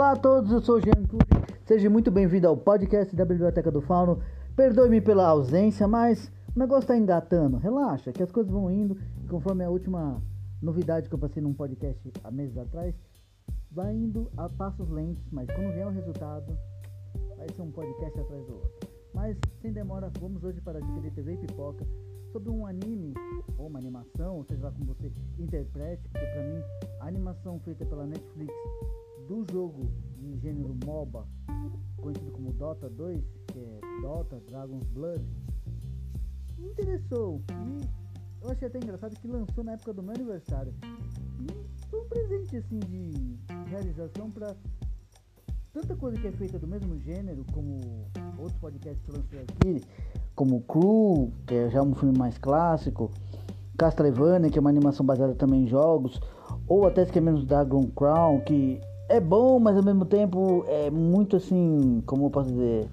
Olá a todos, eu sou o Jean Cury. Seja muito bem-vindo ao podcast da Biblioteca do Fauno. Perdoe-me pela ausência, mas o negócio está engatando. Relaxa, que as coisas vão indo. Conforme a última novidade que eu passei num podcast há meses atrás, vai indo a passos lentos, mas quando vier o resultado, vai ser um podcast atrás do outro. Mas sem demora, vamos hoje para a dica de TV e pipoca sobre um anime ou uma animação, seja lá como você interprete, porque para mim a animação feita pela Netflix do jogo de gênero MOBA, conhecido como Dota 2, que é Dota Dragon's Blood, me interessou e eu achei até engraçado que lançou na época do meu aniversário. E foi um presente assim de realização para tanta coisa que é feita do mesmo gênero, como outros podcasts que eu lancei aqui, como Crew, que é já um filme mais clássico, Castlevania, que é uma animação baseada também em jogos, ou até que é menos Dragon Crown, que é bom, mas ao mesmo tempo é muito assim, como eu posso dizer,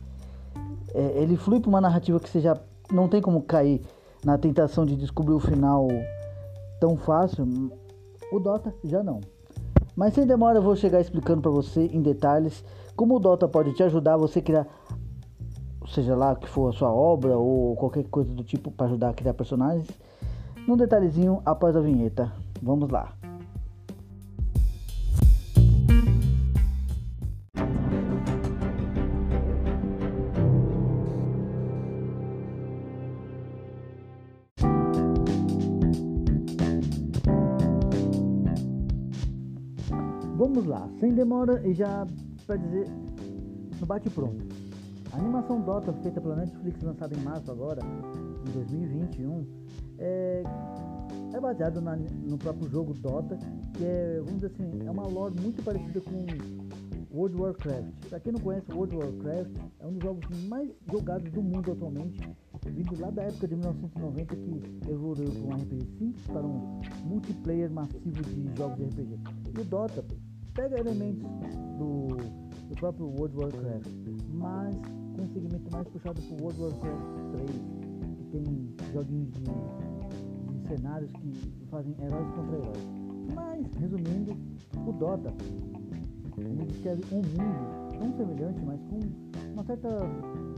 é, ele flui para uma narrativa que você já não tem como cair na tentação de descobrir o final tão fácil. O Dota já não. Mas sem demora eu vou chegar explicando para você em detalhes como o Dota pode te ajudar a você criar, seja lá que for a sua obra ou qualquer coisa do tipo para ajudar a criar personagens, num detalhezinho após a vinheta. Vamos lá. Vamos lá, sem demora e já para dizer no bate pronto. A animação Dota feita pela Netflix lançada em março agora, em 2021, é, é baseado na, no próprio jogo Dota, que é, vamos dizer assim, é uma lore muito parecida com World of Warcraft. Para quem não conhece, World of Warcraft é um dos jogos mais jogados do mundo atualmente, vindo lá da época de 1990 que evoluiu de um RPG simples para um multiplayer massivo de jogos de RPG. E o Dota pega elementos do, do próprio World Warcraft, mas com um segmento mais puxado para o World Warcraft 3, que tem joguinhos de, de cenários que fazem heróis contra heróis. Mas, resumindo, o Dota ele descreve um mundo tão semelhante, mas com uma certa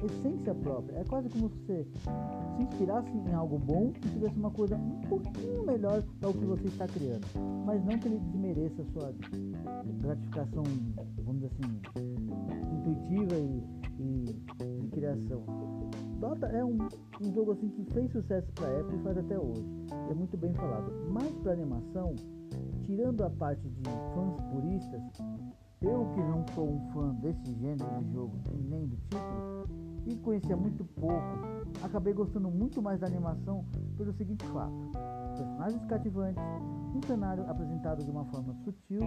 essência própria. É quase como se você se inspirasse em algo bom e tivesse uma coisa um pouquinho melhor para o que você está criando. Mas não que ele desmereça a sua gratificação, vamos dizer assim, intuitiva e, e de criação. Dota é um, um, jogo assim que fez sucesso para a época e faz até hoje. É muito bem falado. Mas para animação, tirando a parte de fãs puristas, eu que não sou um fã desse gênero de jogo e nem do título, e conhecia muito pouco, acabei gostando muito mais da animação pelo seguinte fato: personagens cativantes, um cenário apresentado de uma forma sutil,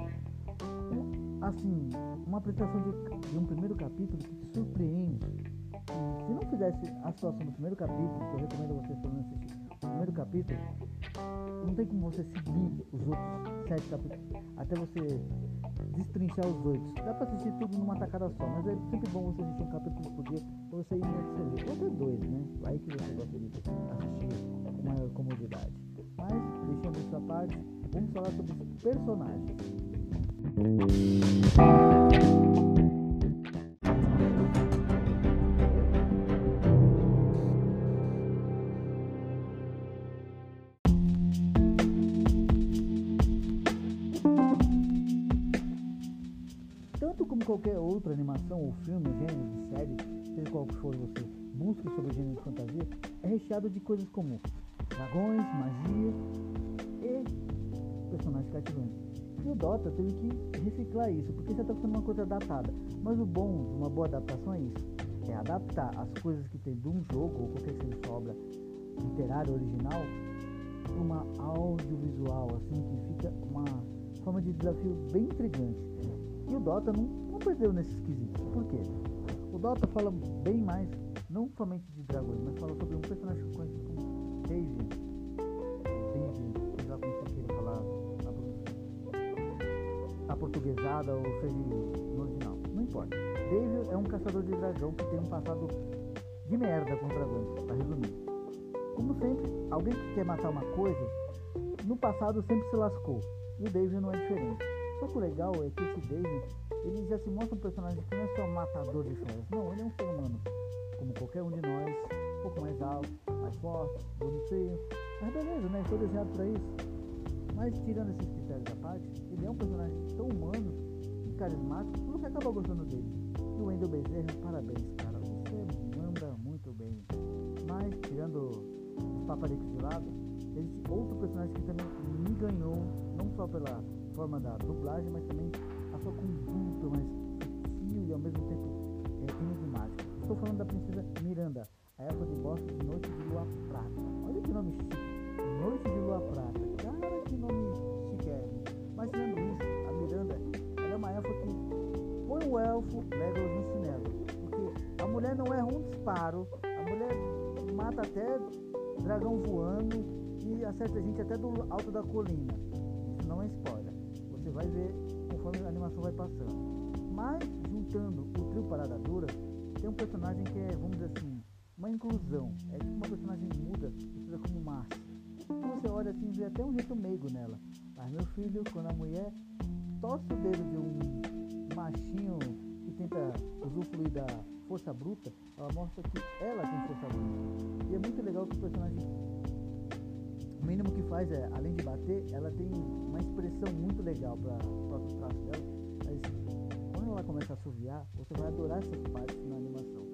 um, assim, uma apresentação de, de, um primeiro capítulo que te surpreende. Se não fizesse a situação do primeiro capítulo, que eu recomendo vocês pelo assistir o primeiro capítulo, não tem como você seguir os outros sete capítulos até você destrinchar os oito. Dá pra assistir tudo numa tacada só, mas é sempre bom você assistir um capítulo por dia pra você ir no Ou até dois, né? Aí que você gosta de assistir com maior comodidade. Mas, deixando essa parte, vamos falar sobre os personagens. qualquer outra animação ou filme, gênero de série, seja qual for você busque sobre o gênero de fantasia, é recheado de coisas como dragões, magia e personagens cativantes. E o Dota teve que reciclar isso, porque já está ficando uma coisa adaptada. Mas o bom de uma boa adaptação é isso, é adaptar as coisas que tem de um jogo ou qualquer que seja obra literária original uma audiovisual, assim, que fica uma forma de desafio bem intrigante. E o Dota não, não perdeu nesses quesitos. Por quê? O Dota fala bem mais, não somente de dragões, mas fala sobre um personagem portuguesada ou seja no original. Não importa. Davian é um caçador de dragão que tem um passado de merda com dragões, para resumir. Como sempre, alguém que quer matar uma coisa, no passado sempre se lascou. E o David não é diferente. Só que o legal é que esse David, ele já se mostra um personagem que não é só matador de feras, não, ele é um ser humano, como qualquer um de nós, um pouco mais alto, mais forte, bonitinho, mas beleza, né? Foi desenhado para isso. Mas tirando esses critérios à parte, ele é um personagem tão humano e carismático que você acaba gostando dele. E o Wendel Bezerra, parabéns, cara. Você manda muito bem. Mas, tirando os paparicos de lado, existe outro personagem que também me ganhou, não só pela forma da dublagem, mas também a sua conduta mais sutil e ao mesmo tempo é, enigmática. Estou falando da princesa Miranda, a época de bosta de Noite de Lua Prata. Olha que nome chique. Noite de Lua Prata. Cara, que nome chiquérrimo. Mas tirando isso, a Miranda é uma elfa que põe o elfo Legolas no cinema. Porque a mulher não erra um disparo, a mulher mata até dragão voando e acerta a gente até do alto da colina. Isso não é spoiler. Você vai ver conforme a animação vai passando. Mas, juntando o trio Parada Dura, tem um personagem que é, vamos dizer assim, uma inclusão. É tipo uma personagem muda, precisa como massa. Você olha assim vê até um jeito meigo nela. Mas meu filho, quando a mulher torce o dedo de um machinho que tenta usufruir da força bruta, ela mostra que ela tem força bruta. E é muito legal que o personagem o mínimo que faz é, além de bater, ela tem uma expressão muito legal para o próprio traço dela. Mas quando ela começa a assoviar, você vai adorar essas partes na animação.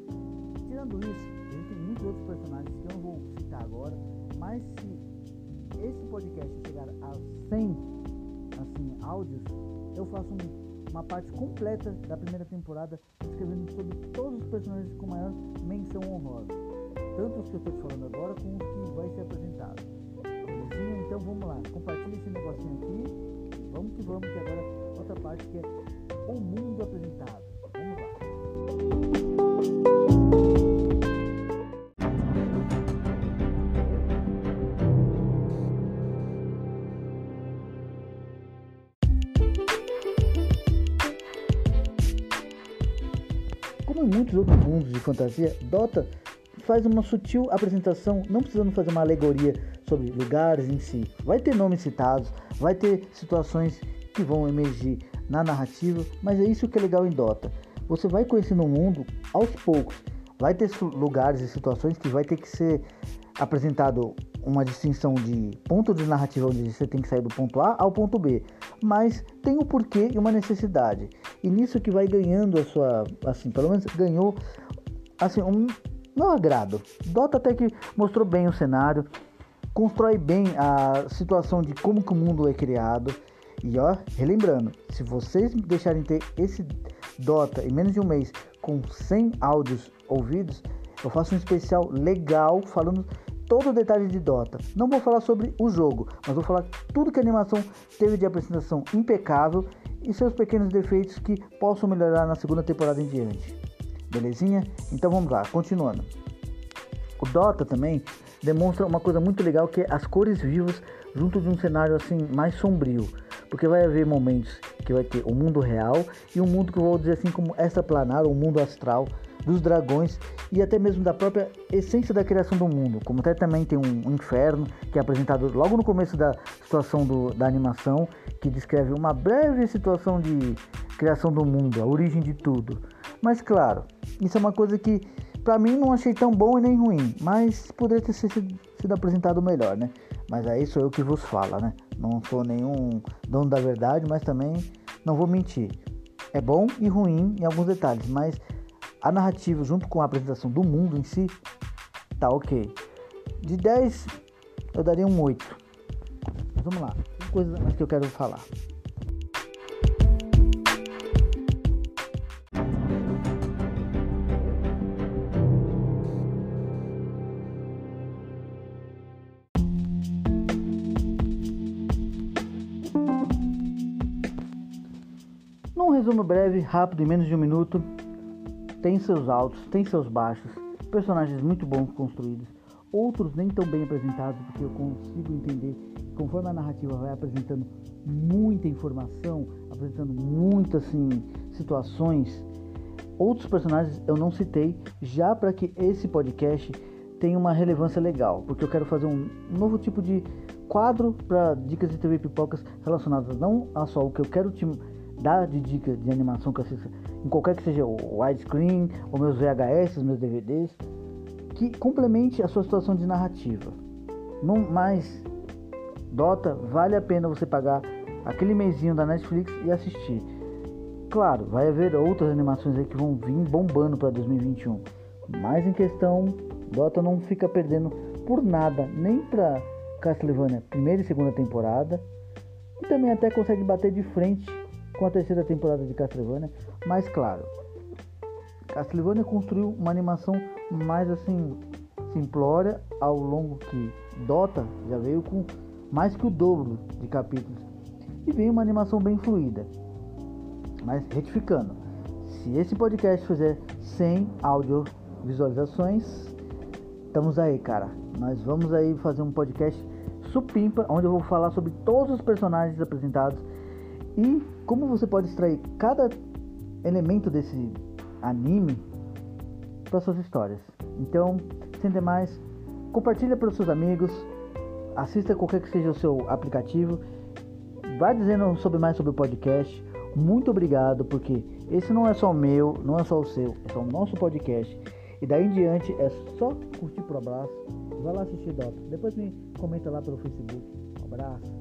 Tirando isso, existem muitos outros personagens que eu não vou citar agora, mas se esse podcast chegar a 100 assim, áudios, eu faço um, uma parte completa da primeira temporada escrevendo sobre todos os personagens com maior menção honrosa. Tanto os que eu estou te falando agora, como os que vai ser apresentado. Então vamos lá, compartilha esse negocinho aqui. Vamos que vamos, que agora outra parte que é o mundo apresentado. Como em muitos outros mundos de fantasia, Dota faz uma sutil apresentação, não precisando fazer uma alegoria sobre lugares em si. Vai ter nomes citados, vai ter situações que vão emergir na narrativa, mas é isso que é legal em Dota. Você vai conhecendo o mundo aos poucos. Vai ter lugares e situações que vai ter que ser apresentado uma distinção de ponto de narrativa onde você tem que sair do ponto A ao ponto B, mas tem um porquê e uma necessidade. E nisso que vai ganhando a sua, assim, pelo menos ganhou assim um não agrado. Dota até que mostrou bem o cenário, constrói bem a situação de como que o mundo é criado. E ó, relembrando, se vocês deixarem ter esse Dota em menos de um mês com 100 áudios ouvidos, eu faço um especial legal falando todo o detalhe de Dota. Não vou falar sobre o jogo, mas vou falar tudo que a animação teve de apresentação impecável e seus pequenos defeitos que possam melhorar na segunda temporada em diante. Belezinha? Então vamos lá, continuando. O Dota também demonstra uma coisa muito legal que é as cores vivas junto de um cenário assim mais sombrio, porque vai haver momentos que vai ter o mundo real e um mundo que eu vou dizer assim como extraplanar, ou um mundo astral dos dragões e até mesmo da própria essência da criação do mundo. Como até também tem um inferno que é apresentado logo no começo da situação do, da animação, que descreve uma breve situação de criação do mundo, a origem de tudo. Mas claro, isso é uma coisa que para mim não achei tão bom e nem ruim, mas poderia ter sido, sido apresentado melhor, né? Mas aí sou eu que vos fala, né? Não sou nenhum dono da verdade, mas também não vou mentir. É bom e ruim em alguns detalhes, mas a narrativa, junto com a apresentação do mundo em si, tá ok. De 10, eu daria um 8. Mas vamos lá, tem coisas mais que eu quero falar. Num resumo breve, rápido, em menos de um minuto, tem seus altos, tem seus baixos, personagens muito bons construídos, outros nem tão bem apresentados, porque eu consigo entender que conforme a narrativa vai apresentando muita informação, apresentando muitas assim, situações, outros personagens eu não citei, já para que esse podcast tenha uma relevância legal, porque eu quero fazer um novo tipo de quadro para dicas de TV pipocas relacionadas não a só o que eu quero te dar de dica de animação que assista em qualquer que seja o widescreen, ou meus VHS, meus DVDs, que complemente a sua situação de narrativa. Não mais Dota, vale a pena você pagar aquele mêsinho da Netflix e assistir. Claro, vai haver outras animações aí que vão vir bombando para 2021. Mas em questão, Dota não fica perdendo por nada, nem para Castlevania primeira e segunda temporada. E também até consegue bater de frente com a terceira temporada de Castlevania. Mas claro, Castlevania construiu uma animação mais assim simplória ao longo que Dota já veio com mais que o dobro de capítulos e veio uma animação bem fluida. Mas retificando, se esse podcast fizer 100 áudio visualizações, estamos aí, cara. Nós vamos aí fazer um podcast supimpa, onde eu vou falar sobre todos os personagens apresentados e como você pode extrair cada elemento desse anime para suas histórias. Então, sem demais, compartilha para os seus amigos, assista qualquer que seja o seu aplicativo, vai dizendo sobre mais sobre o podcast. Muito obrigado, porque esse não é só o meu, não é só o seu, é só o nosso podcast. E daí em diante é só curtir pro abraço. Vai lá assistir Dota. Depois me comenta lá pelo Facebook. Um abraço.